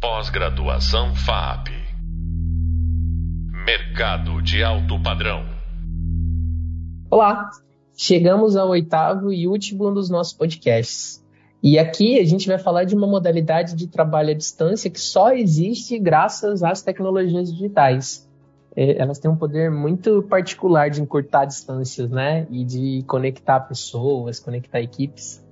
Pós-graduação FAP. Mercado de alto padrão. Olá, chegamos ao oitavo e último dos nossos podcasts. E aqui a gente vai falar de uma modalidade de trabalho à distância que só existe graças às tecnologias digitais. É, elas têm um poder muito particular de encurtar distâncias, né? E de conectar pessoas, conectar equipes.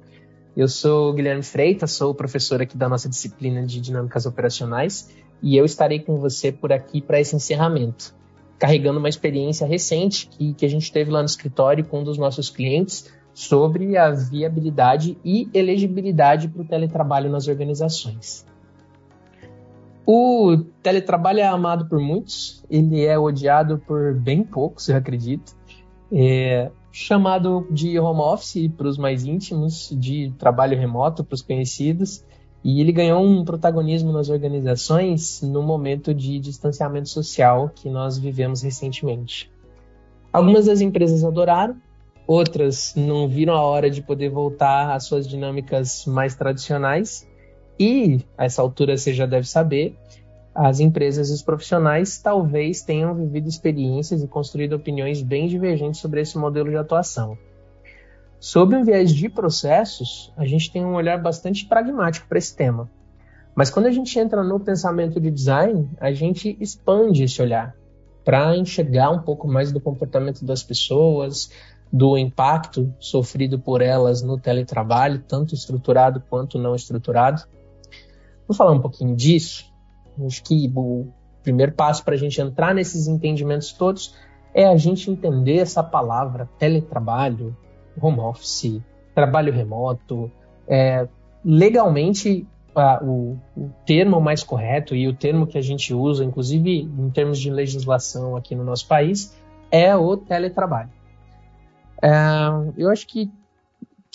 Eu sou Guilherme Freitas, sou professor aqui da nossa disciplina de dinâmicas operacionais e eu estarei com você por aqui para esse encerramento, carregando uma experiência recente que, que a gente teve lá no escritório com um dos nossos clientes sobre a viabilidade e elegibilidade para o teletrabalho nas organizações. O teletrabalho é amado por muitos, ele é odiado por bem poucos, eu acredito. É, chamado de home office para os mais íntimos, de trabalho remoto para os conhecidos, e ele ganhou um protagonismo nas organizações no momento de distanciamento social que nós vivemos recentemente. Algumas das empresas adoraram, outras não viram a hora de poder voltar às suas dinâmicas mais tradicionais, e a essa altura você já deve saber, as empresas e os profissionais talvez tenham vivido experiências e construído opiniões bem divergentes sobre esse modelo de atuação. Sob um viés de processos, a gente tem um olhar bastante pragmático para esse tema. Mas quando a gente entra no pensamento de design, a gente expande esse olhar para enxergar um pouco mais do comportamento das pessoas, do impacto sofrido por elas no teletrabalho, tanto estruturado quanto não estruturado. Vou falar um pouquinho disso Acho que o primeiro passo para a gente entrar nesses entendimentos todos é a gente entender essa palavra teletrabalho, home office, trabalho remoto. É, legalmente, a, o, o, termo mais correto e o termo que a gente usa, inclusive em termos de legislação aqui no nosso país, é o teletrabalho. É, eu acho que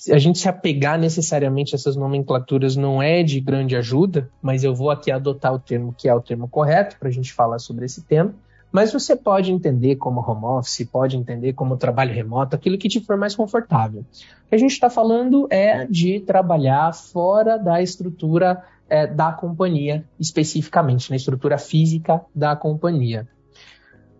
a gente se apegar necessariamente a essas nomenclaturas não é de grande ajuda, mas eu vou aqui adotar o termo que é o termo correto para a gente falar sobre esse tema. Mas você pode entender como home office, pode entender como trabalho remoto, aquilo que te for mais confortável. O que a gente está falando é de trabalhar fora da estrutura é, da companhia, especificamente, na estrutura física da companhia.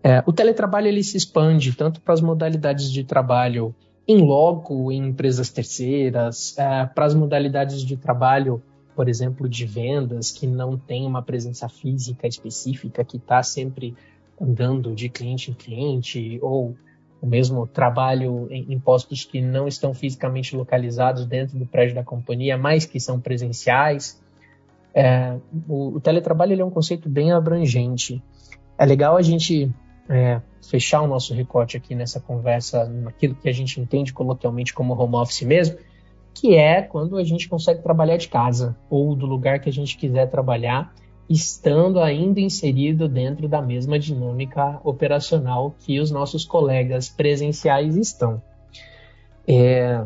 É, o teletrabalho ele se expande tanto para as modalidades de trabalho em loco, em empresas terceiras, é, para as modalidades de trabalho, por exemplo, de vendas, que não tem uma presença física específica, que está sempre andando de cliente em cliente, ou o mesmo trabalho em, em postos que não estão fisicamente localizados dentro do prédio da companhia, mas que são presenciais. É, o, o, teletrabalho é um conceito bem abrangente. É legal a gente é, fechar o nosso recorte aqui nessa conversa, naquilo que a gente entende coloquialmente como home office mesmo, que é quando a gente consegue trabalhar de casa ou do lugar que a gente quiser trabalhar, estando ainda inserido dentro da mesma dinâmica operacional que os nossos colegas presenciais estão. É,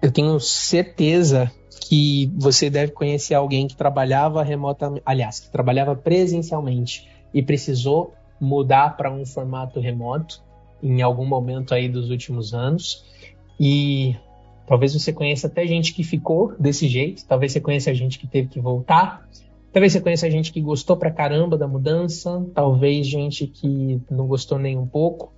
eu tenho certeza que você deve conhecer alguém que trabalhava remotamente, aliás, que trabalhava presencialmente e precisou mudar para um formato remoto em algum momento aí dos últimos anos. E talvez você conheça até gente que ficou desse jeito, talvez você conheça gente que teve que voltar, talvez você conheça gente que gostou pra caramba da mudança, talvez gente que não gostou nem um pouco.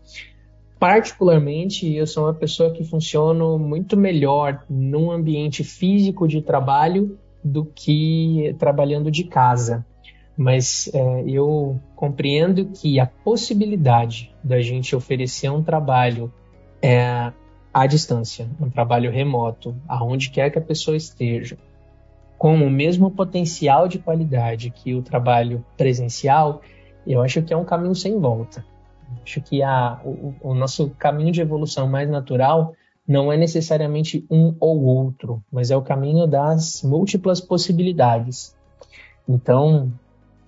Particularmente, eu sou uma pessoa que funciona muito melhor num ambiente físico de trabalho do que trabalhando de casa mas é, eu compreendo que a possibilidade da gente oferecer um trabalho é, à distância, um trabalho remoto, aonde quer que a pessoa esteja, com o mesmo potencial de qualidade que o trabalho presencial, eu acho que é um caminho sem volta. Acho que a, o, o nosso caminho de evolução mais natural não é necessariamente um ou outro, mas é o caminho das múltiplas possibilidades. Então,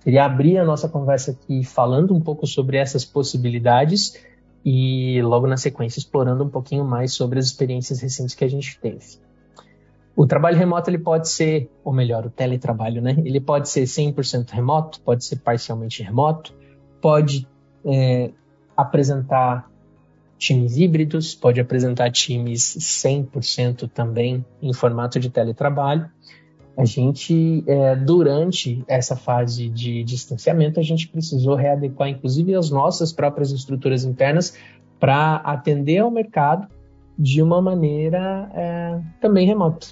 Queria abrir a nossa conversa aqui falando um pouco sobre essas possibilidades e logo na sequência explorando um pouquinho mais sobre as experiências recentes que a gente teve. O trabalho remoto ele pode ser, ou melhor, o teletrabalho, né? Ele pode ser 100% remoto, pode ser parcialmente remoto, pode é, apresentar times híbridos, pode apresentar times 100% também em formato de teletrabalho. A gente, é, durante essa fase de distanciamento, a gente precisou readequar, inclusive, as nossas próprias estruturas internas para atender ao mercado de uma maneira é, também remota.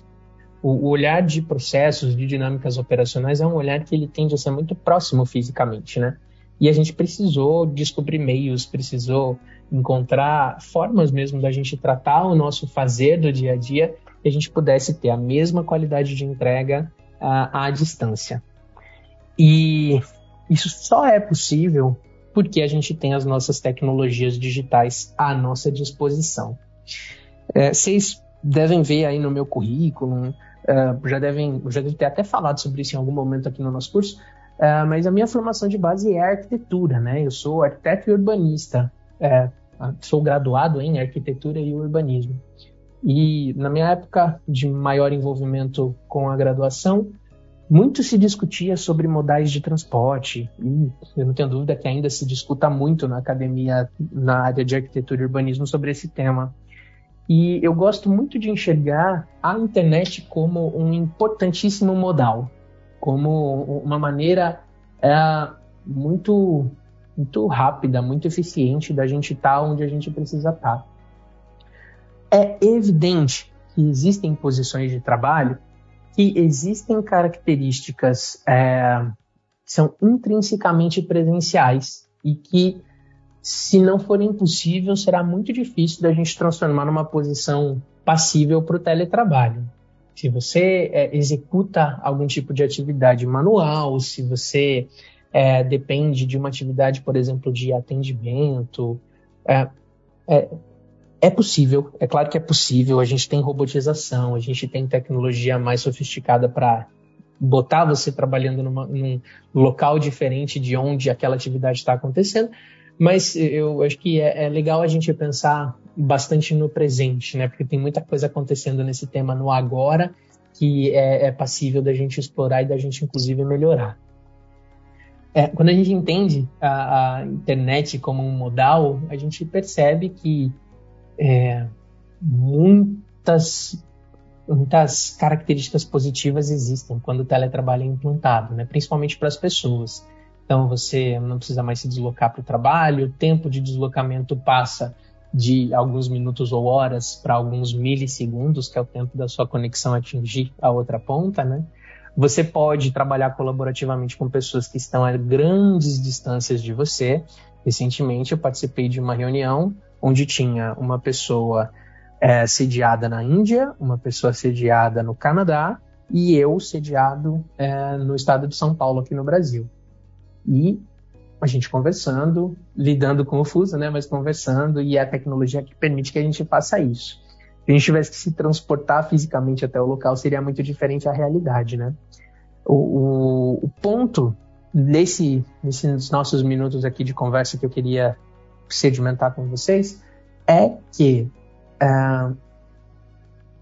O, o olhar de processos, de dinâmicas operacionais é um olhar que ele tende a ser muito próximo fisicamente, né? E a gente precisou descobrir meios, precisou encontrar formas mesmo da gente tratar o nosso fazer do dia a dia que a gente pudesse ter a mesma qualidade de entrega uh, à distância. E isso só é possível porque a gente tem as nossas tecnologias digitais à nossa disposição. É, vocês devem ver aí no meu currículo, uh, já devem, já devem ter até falado sobre isso em algum momento aqui no nosso curso, uh, mas a minha formação de base é arquitetura, né? Eu sou arquiteto e urbanista, é, sou graduado em arquitetura e urbanismo. E na minha época de maior envolvimento com a graduação, muito se discutia sobre modais de transporte, e eu não tenho dúvida que ainda se discuta muito na academia, na área de arquitetura e urbanismo, sobre esse tema. E eu gosto muito de enxergar a internet como um importantíssimo modal, como uma maneira é, muito, muito rápida, muito eficiente da gente estar tá onde a gente precisa estar. Tá. É evidente que existem posições de trabalho que existem características é, que são intrinsecamente presenciais e que, se não for impossível, será muito difícil da gente transformar numa posição passível para o teletrabalho. Se você é, executa algum tipo de atividade manual, se você é, depende de uma atividade, por exemplo, de atendimento, é, é possível, é claro que é possível. A gente tem robotização, a gente tem tecnologia mais sofisticada para botar você trabalhando numa, num local diferente de onde aquela atividade está acontecendo. Mas eu acho que é, é, legal a gente pensar bastante no presente, né? Porque tem muita coisa acontecendo nesse tema no agora que é, é passível da gente explorar e da gente inclusive melhorar. É, quando a gente entende a, a internet como um modal, a gente percebe que é, muitas, muitas características positivas existem quando o teletrabalho é implantado, né? principalmente para as pessoas. Então você não precisa mais se deslocar para o trabalho, o tempo de deslocamento passa de alguns minutos ou horas para alguns milissegundos, que é o tempo da sua conexão atingir a outra ponta, né? Você pode trabalhar colaborativamente com pessoas que estão a grandes distâncias de você. Recentemente eu participei de uma reunião onde tinha uma pessoa é, sediada na Índia, uma pessoa sediada no Canadá e eu sediado é, no estado de São Paulo, aqui no Brasil. E a gente conversando, lidando com o fuso, né, mas conversando, e é a tecnologia que permite que a gente faça isso. Se a gente tivesse que se transportar fisicamente até o local, seria muito diferente a realidade, né? O, o, o ponto nesse, nesses nossos minutos aqui de conversa que eu queria sedimentar com vocês é que uh,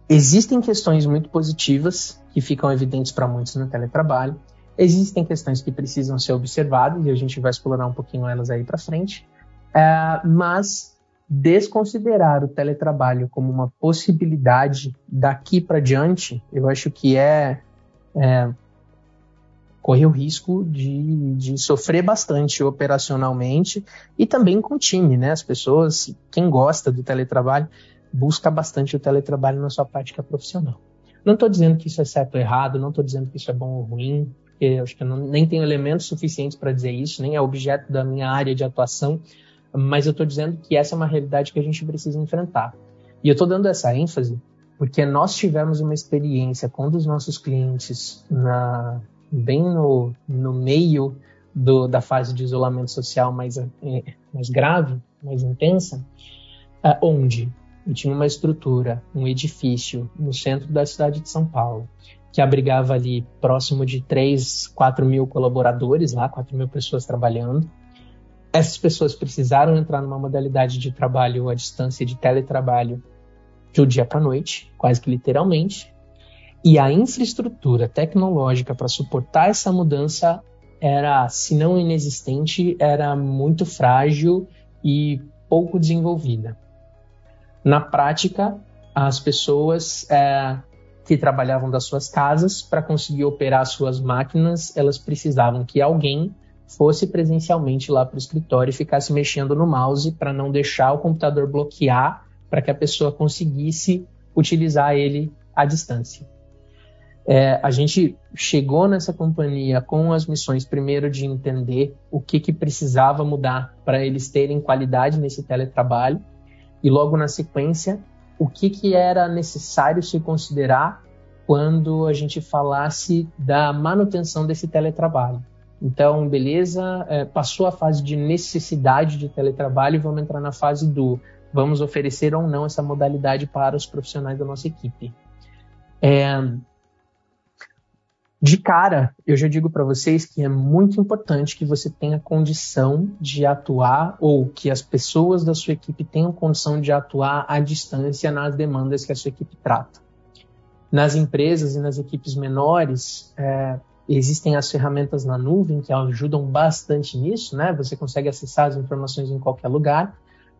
existem questões muito positivas que ficam evidentes para muitos no teletrabalho, existem questões que precisam ser observadas e a gente vai explorar um pouquinho elas aí para frente, uh, mas desconsiderar o teletrabalho como uma possibilidade daqui para diante, eu acho que é, é corre o risco de, de sofrer bastante operacionalmente e também com o time, né? As pessoas, quem gosta do teletrabalho, busca bastante o teletrabalho na sua prática profissional. Não estou dizendo que isso é certo ou errado, não estou dizendo que isso é bom ou ruim, porque eu acho que eu não, nem tenho elementos suficientes para dizer isso, nem é objeto da minha área de atuação, mas eu estou dizendo que essa é uma realidade que a gente precisa enfrentar. E eu estou dando essa ênfase porque nós tivemos uma experiência com um dos nossos clientes na, bem no, no meio do, da fase de isolamento social mais, é, mais grave, mais intensa, é, onde tinha uma estrutura, um edifício no centro da cidade de São Paulo, que abrigava ali próximo de 3, 4 mil colaboradores lá, 4 mil pessoas trabalhando. Essas pessoas precisaram entrar numa modalidade de trabalho à distância, de teletrabalho, de dia para noite, quase que literalmente, e a infraestrutura tecnológica para suportar essa mudança era, se não inexistente, era muito frágil e pouco desenvolvida. Na prática, as pessoas é, que trabalhavam das suas casas, para conseguir operar suas máquinas, elas precisavam que alguém fosse presencialmente lá para o escritório e ficasse mexendo no mouse para não deixar o computador bloquear, para que a pessoa conseguisse utilizar ele à distância. É, a gente chegou nessa companhia com as missões, primeiro, de entender o que, que precisava mudar para eles terem qualidade nesse teletrabalho, e logo na sequência, o que, que era necessário se considerar quando a gente falasse da manutenção desse teletrabalho. Então, beleza, é, passou a fase de necessidade de teletrabalho vamos entrar na fase do vamos oferecer ou não essa modalidade para os profissionais da nossa equipe. É, de cara, eu já digo para vocês que é muito importante que você tenha condição de atuar ou que as pessoas da sua equipe tenham condição de atuar à distância nas demandas que a sua equipe trata. Nas empresas e nas equipes menores, é, existem as ferramentas na nuvem que ajudam bastante nisso, né? Você consegue acessar as informações em qualquer lugar.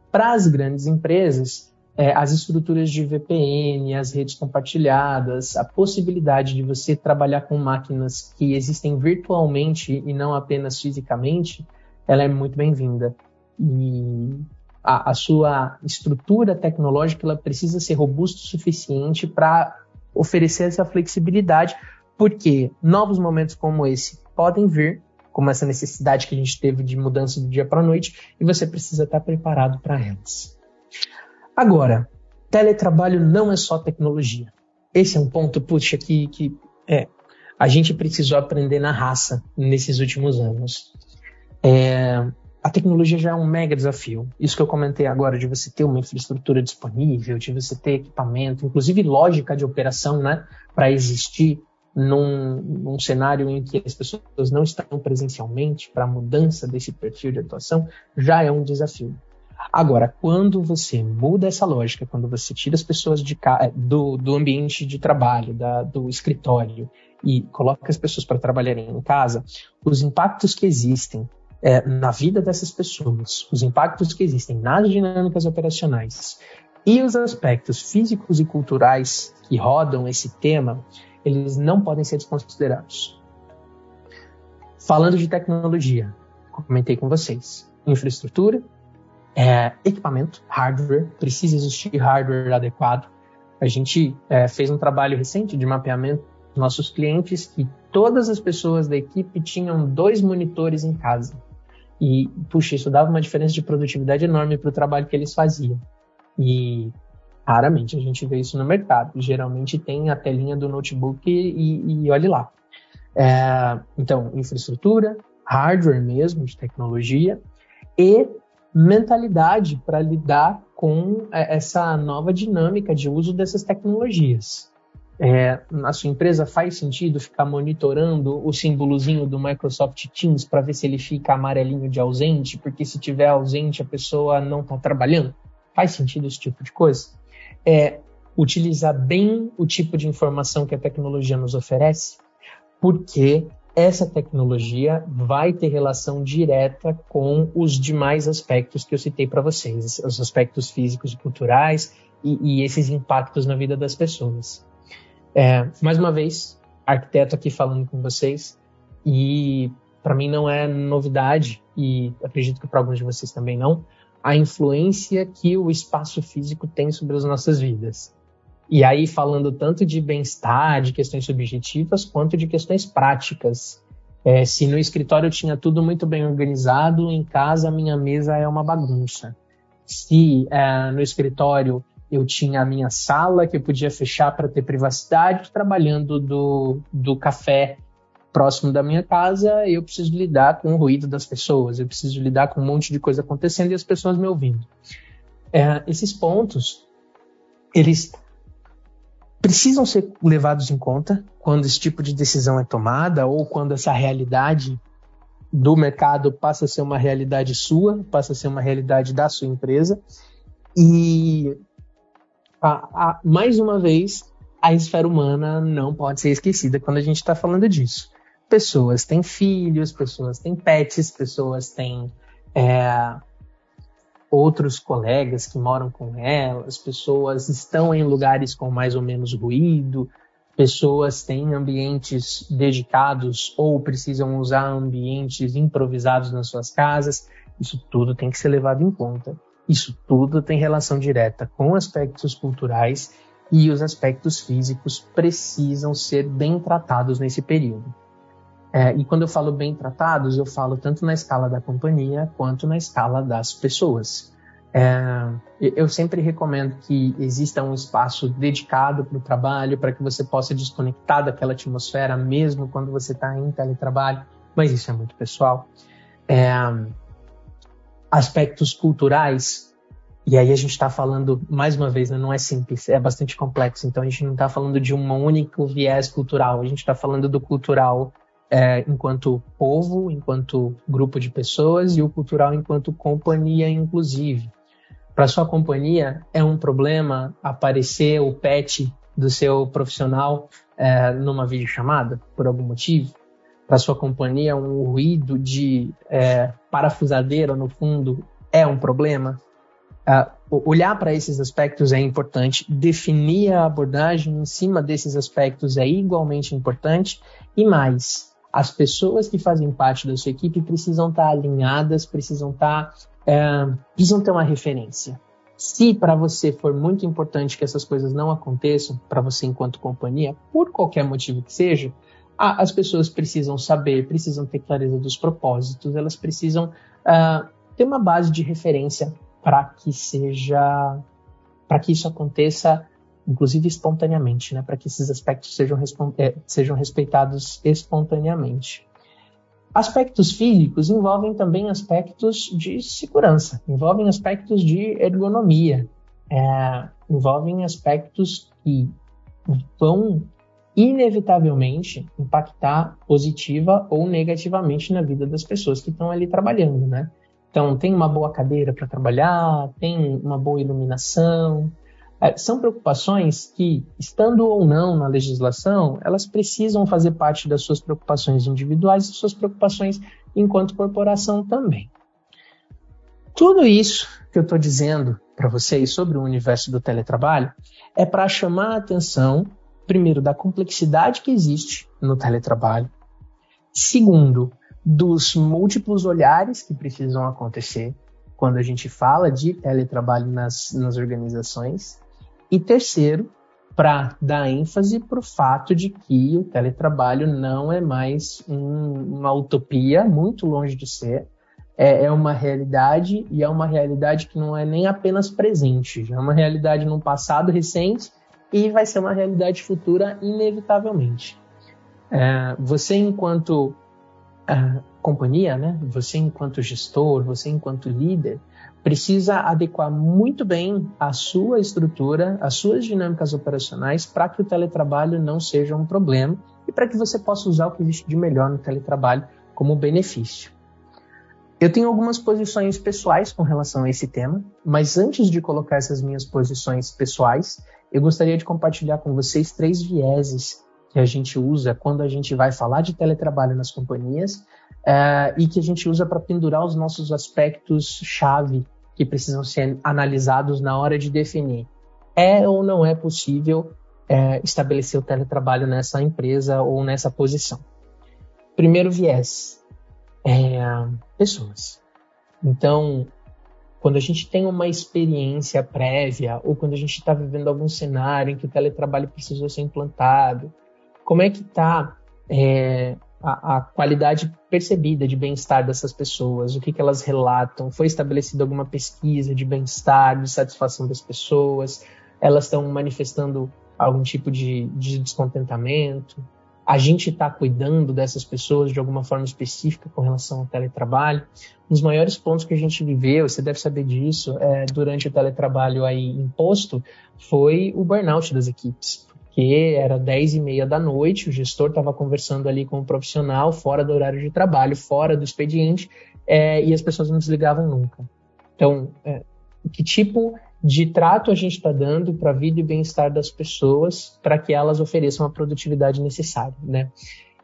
Para as grandes empresas, é, as estruturas de VPN, as redes compartilhadas, a possibilidade de você trabalhar com máquinas que existem virtualmente e não apenas fisicamente, ela é muito bem-vinda. E a, a, sua estrutura tecnológica ela precisa ser robusta o suficiente para oferecer essa flexibilidade, porque novos momentos como esse podem vir, como essa necessidade que a gente teve de mudança do dia para a noite, e você precisa estar preparado para elas. Agora, teletrabalho não é só tecnologia. Esse é um ponto, puxa, que, que é, a gente precisou aprender na raça nesses últimos anos. É, a tecnologia já é um mega desafio. Isso que eu comentei agora, de você ter uma infraestrutura disponível, de você ter equipamento, inclusive lógica de operação, né, para existir num, num, cenário em que as pessoas não estão presencialmente, para a mudança desse perfil de atuação, já é um desafio. Agora, quando você muda essa lógica, quando você tira as pessoas de, do, do ambiente de trabalho, da, do escritório, e coloca as pessoas para trabalharem em casa, os impactos que existem é, na vida dessas pessoas, os impactos que existem nas dinâmicas operacionais e os aspectos físicos e culturais que rodam esse tema, eles não podem ser desconsiderados. Falando de tecnologia, comentei com vocês, infraestrutura, é, equipamento, hardware, precisa existir hardware adequado. A gente é, fez um trabalho recente de mapeamento dos nossos clientes que todas as pessoas da equipe tinham dois monitores em casa. E, puxa, isso dava uma diferença de produtividade enorme para o trabalho que eles faziam. E raramente a gente vê isso no mercado. Geralmente tem a telinha do notebook e, e olhe lá. É, então, infraestrutura, hardware mesmo, de tecnologia, e mentalidade para lidar com é, essa nova dinâmica de uso dessas tecnologias. É, na sua empresa faz sentido ficar monitorando o símbolozinho do Microsoft Teams para ver se ele fica amarelinho de ausente, porque se tiver ausente a pessoa não está trabalhando? Faz sentido esse tipo de coisa? É, utilizar bem o tipo de informação que a tecnologia nos oferece, porque essa tecnologia vai ter relação direta com os demais aspectos que eu citei para vocês, os aspectos físicos e culturais e, e, esses impactos na vida das pessoas. É, mais uma vez, arquiteto aqui falando com vocês, e para mim não é novidade, e acredito que para alguns de vocês também não, a influência que o espaço físico tem sobre as nossas vidas. E aí, falando tanto de bem-estar, de questões subjetivas, quanto de questões práticas. É, se no escritório eu tinha tudo muito bem organizado, em casa a minha mesa é uma bagunça. Se é, no escritório eu tinha a minha sala que eu podia fechar para ter privacidade, trabalhando do, do café próximo da minha casa, eu preciso lidar com o ruído das pessoas, eu preciso lidar com um monte de coisa acontecendo e as pessoas me ouvindo. É, esses pontos, eles precisam ser levados em conta quando esse tipo de decisão é tomada ou quando essa realidade do mercado passa a ser uma realidade sua, passa a ser uma realidade da sua empresa. E, a, a, mais uma vez, a esfera humana não pode ser esquecida quando a gente está falando disso. Pessoas têm filhos, pessoas têm pets, pessoas têm é, outros colegas que moram com elas, pessoas estão em lugares com mais ou menos ruído, pessoas têm ambientes dedicados ou precisam usar ambientes improvisados nas suas casas. Isso tudo tem que ser levado em conta. Isso tudo tem relação direta com aspectos culturais e os aspectos físicos precisam ser bem tratados nesse período. É, e quando eu falo bem tratados, eu falo tanto na escala da companhia quanto na escala das pessoas. É, eu sempre recomendo que exista um espaço dedicado para o trabalho, para que você possa desconectar daquela atmosfera, mesmo quando você está em teletrabalho, mas isso é muito pessoal. É, aspectos culturais, e aí a gente está falando, mais uma vez, né, não é simples, é bastante complexo, então a gente não está falando de um único viés cultural, a gente está falando do cultural é, enquanto povo, enquanto grupo de pessoas, e o cultural enquanto companhia, inclusive para sua companhia é um problema aparecer o pet do seu profissional é, numa videochamada, por algum motivo? Para sua companhia, um ruído de é, parafusadeira no fundo é um problema? É, olhar para esses aspectos é importante, definir a abordagem em cima desses aspectos é igualmente importante, e mais, as pessoas que fazem parte da sua equipe precisam estar alinhadas, precisam estar é, precisam ter uma referência. Se para você for muito importante que essas coisas não aconteçam, para você enquanto companhia, por qualquer motivo que seja, as pessoas precisam saber, precisam ter clareza dos propósitos, elas precisam uh, ter uma base de referência para que seja, para que isso aconteça, inclusive espontaneamente, né? Para que esses aspectos sejam, é, sejam respeitados espontaneamente. Aspectos físicos envolvem também aspectos de segurança, envolvem aspectos de ergonomia, é, envolvem aspectos que vão inevitavelmente impactar positiva ou negativamente na vida das pessoas que estão ali trabalhando, né? Então, tem uma boa cadeira para trabalhar, tem uma boa iluminação, são preocupações que, estando ou não na legislação, elas precisam fazer parte das suas preocupações individuais e suas preocupações enquanto corporação também. Tudo isso que eu estou dizendo para vocês sobre o universo do teletrabalho é para chamar a atenção, primeiro, da complexidade que existe no teletrabalho, segundo, dos múltiplos olhares que precisam acontecer quando a gente fala de teletrabalho nas, nas organizações, e terceiro, para dar ênfase para o fato de que o teletrabalho não é mais um, uma utopia, muito longe de ser, é, é, uma realidade e é uma realidade que não é nem apenas presente, é uma realidade no passado recente e vai ser uma realidade futura inevitavelmente. É, você enquanto é, companhia, né? Você enquanto gestor, você enquanto líder, precisa adequar muito bem a sua estrutura, as suas dinâmicas operacionais para que o teletrabalho não seja um problema e para que você possa usar o que existe de melhor no teletrabalho como benefício. Eu tenho algumas posições pessoais com relação a esse tema, mas antes de colocar essas minhas posições pessoais, eu gostaria de compartilhar com vocês três vieses que a gente usa quando a gente vai falar de teletrabalho nas companhias uh, e que a gente usa para pendurar os nossos aspectos-chave que precisam ser analisados na hora de definir é ou não é possível é, estabelecer o teletrabalho nessa empresa ou nessa posição. Primeiro viés, é, pessoas. Então, quando a gente tem uma experiência prévia ou quando a gente está vivendo algum cenário em que o teletrabalho precisou ser implantado, como é que está é, a, a qualidade percebida de bem-estar dessas pessoas, o que, que elas relatam, foi estabelecida alguma pesquisa de bem-estar, de satisfação das pessoas, elas estão manifestando algum tipo de, de descontentamento, a gente está cuidando dessas pessoas de alguma forma específica com relação ao teletrabalho. Um dos maiores pontos que a gente viveu, você deve saber disso, é, durante o teletrabalho aí imposto, foi o burnout das equipes porque era 10 e meia da noite, o gestor estava conversando ali com o profissional, fora do horário de trabalho, fora do expediente, é, e as pessoas não desligavam nunca. Então, é, que tipo de trato a gente está dando para a vida e bem-estar das pessoas para que elas ofereçam a produtividade necessária, né?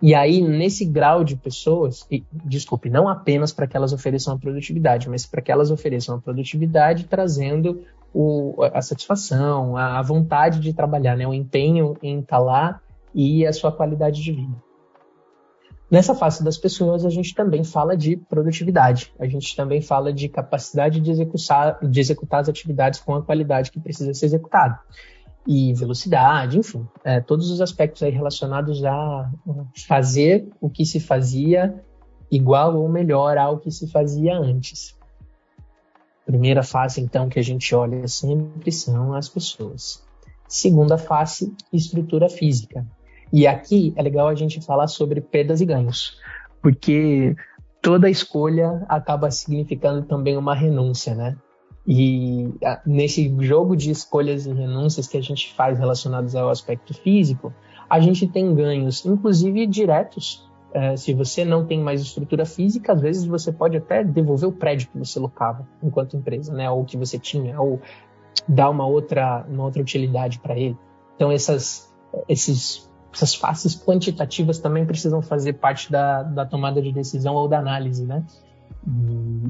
E aí, nesse grau de pessoas, e, desculpe, não apenas para que elas ofereçam a produtividade, mas para que elas ofereçam a produtividade trazendo o, a satisfação, a, vontade de trabalhar, né? o empenho em estar tá lá e a sua qualidade de vida. Nessa face das pessoas, a gente também fala de produtividade, a gente também fala de capacidade de de executar as atividades com a qualidade que precisa ser executada. E velocidade, enfim, é, todos os aspectos aí relacionados a fazer o que se fazia igual ou melhor ao que se fazia antes. Primeira face, então, que a gente olha sempre são as pessoas. Segunda face, estrutura física. E aqui é legal a gente falar sobre perdas e ganhos, porque toda escolha acaba significando também uma renúncia, né? E nesse jogo de escolhas e renúncias que a gente faz relacionados ao aspecto físico, a gente tem ganhos, inclusive diretos. É, se você não tem mais estrutura física, às vezes você pode até devolver o prédio que você locava enquanto empresa, né? Ou que você tinha, ou dar uma outra, uma outra utilidade para ele. Então essas, esses essas faces quantitativas também precisam fazer parte da, da tomada de decisão ou da análise, né?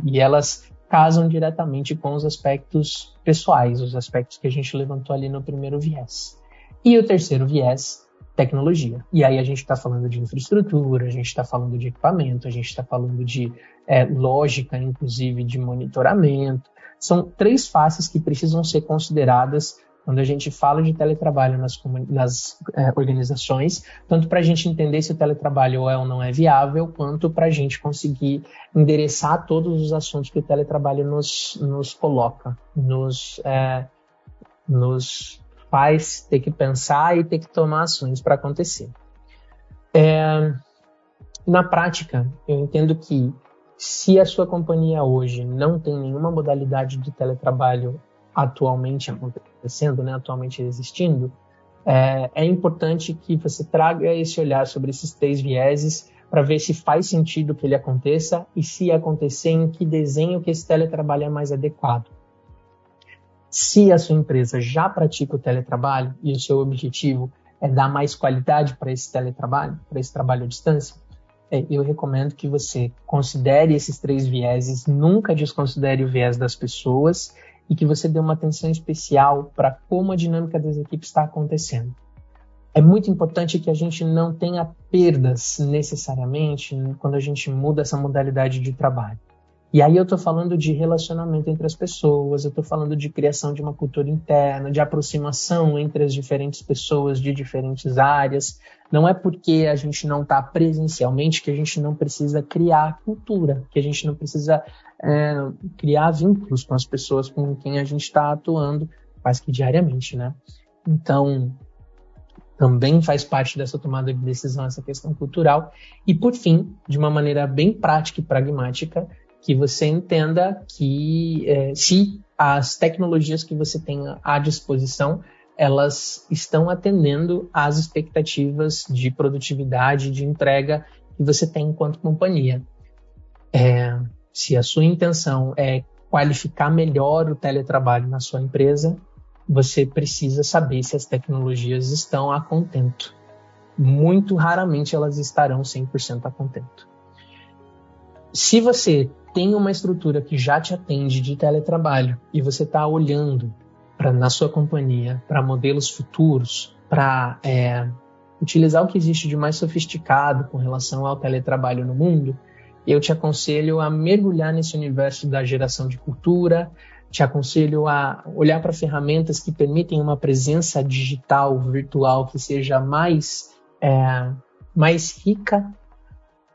E, elas casam diretamente com os aspectos pessoais, os aspectos que a gente levantou ali no primeiro viés. E o terceiro viés, tecnologia. E aí a gente está falando de infraestrutura, a gente está falando de equipamento, a gente está falando de é, lógica, inclusive de monitoramento. São três faces que precisam ser consideradas quando a gente fala de teletrabalho nas, nas é, organizações, tanto para a gente entender se o teletrabalho é ou não é viável, quanto para a gente conseguir endereçar todos os assuntos que o teletrabalho nos, nos coloca, nos, é, nos faz ter que pensar e ter que tomar ações para acontecer. É, na prática, eu entendo que se a sua companhia hoje não tem nenhuma modalidade de teletrabalho atualmente acontecendo, né, atualmente existindo, é, é importante que você traga esse olhar sobre esses três vieses para ver se faz sentido que ele aconteça e se acontecer, em que desenho que esse teletrabalho é mais adequado. Se a sua empresa já pratica o teletrabalho e o seu objetivo é dar mais qualidade para esse teletrabalho, para esse trabalho à distância, é, eu recomendo que você considere esses três vieses, nunca desconsidere o viés das pessoas e que você dê uma atenção especial para como a dinâmica das equipes está acontecendo. É muito importante que a gente não tenha perdas necessariamente quando a gente muda essa modalidade de trabalho. E aí eu estou falando de relacionamento entre as pessoas, eu estou falando de criação de uma cultura interna, de aproximação entre as diferentes pessoas de diferentes áreas. Não é porque a gente não está presencialmente que a gente não precisa criar cultura, que a gente não precisa é, criar vínculos com as pessoas com quem a gente está atuando, quase que diariamente, né? Então, também faz parte dessa tomada de decisão essa questão cultural. E, por fim, de uma maneira bem prática e pragmática, que você entenda que é, se as tecnologias que você tem à disposição elas estão atendendo às expectativas de produtividade, de entrega que você tem enquanto companhia. É, se a sua intenção é qualificar melhor o teletrabalho na sua empresa, você precisa saber se as tecnologias estão a contento. Muito raramente elas estarão 100% a contento. Se você tem uma estrutura que já te atende de teletrabalho e você está olhando para na sua companhia para modelos futuros, para é, utilizar o que existe de mais sofisticado com relação ao teletrabalho no mundo, eu te aconselho a mergulhar nesse universo da geração de cultura, te aconselho a olhar para ferramentas que permitem uma presença digital, virtual, que seja mais, é, mais rica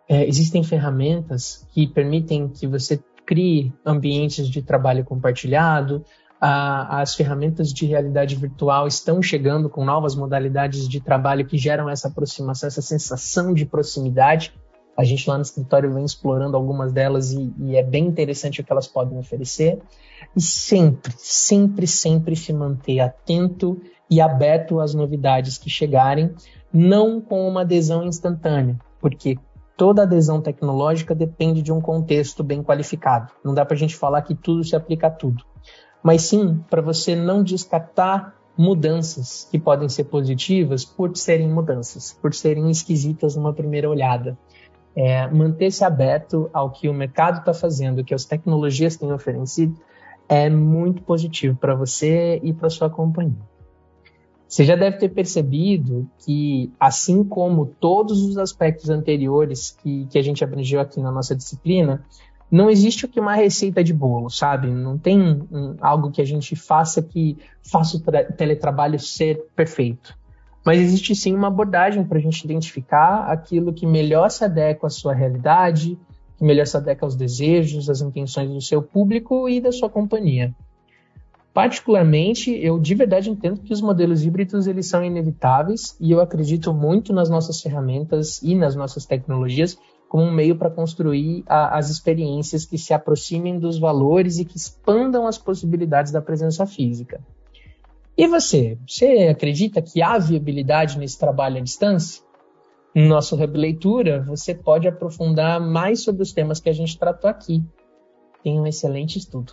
é, existem ferramentas que permitem que você crie ambientes de trabalho compartilhado. Ah, as ferramentas de realidade virtual estão chegando com novas modalidades de trabalho que geram essa aproximação, essa sensação de proximidade. A gente lá no escritório vem explorando algumas delas e, e, é bem interessante o que elas podem oferecer. E sempre, sempre, sempre se manter atento e aberto às novidades que chegarem, não com uma adesão instantânea, porque toda adesão tecnológica depende de um contexto bem qualificado. Não dá para a gente falar que tudo se aplica a tudo. Mas sim para você não descartar mudanças que podem ser positivas por serem mudanças, por serem esquisitas numa primeira olhada. É, Manter-se aberto ao que o mercado está fazendo, que as tecnologias têm oferecido, é muito positivo para você e para sua companhia. Você já deve ter percebido que, assim como todos os aspectos anteriores que, que a gente aprendeu aqui na nossa disciplina, não existe o que uma receita de bolo, sabe? Não tem um, algo que a gente faça que faça o teletrabalho ser perfeito. Mas existe sim uma abordagem para a gente identificar aquilo que melhor se adequa à sua realidade, que melhor se adequa aos desejos, às intenções do seu público e da sua companhia. Particularmente, eu de verdade entendo que os modelos híbridos eles são inevitáveis e eu acredito muito nas nossas ferramentas e nas nossas tecnologias como um meio para construir a, as experiências que se aproximem dos valores e que expandam as possibilidades da presença física. E você? Você acredita que há viabilidade nesse trabalho à distância? No nosso Hub Leitura, você pode aprofundar mais sobre os temas que a gente tratou aqui. Tem um excelente estudo.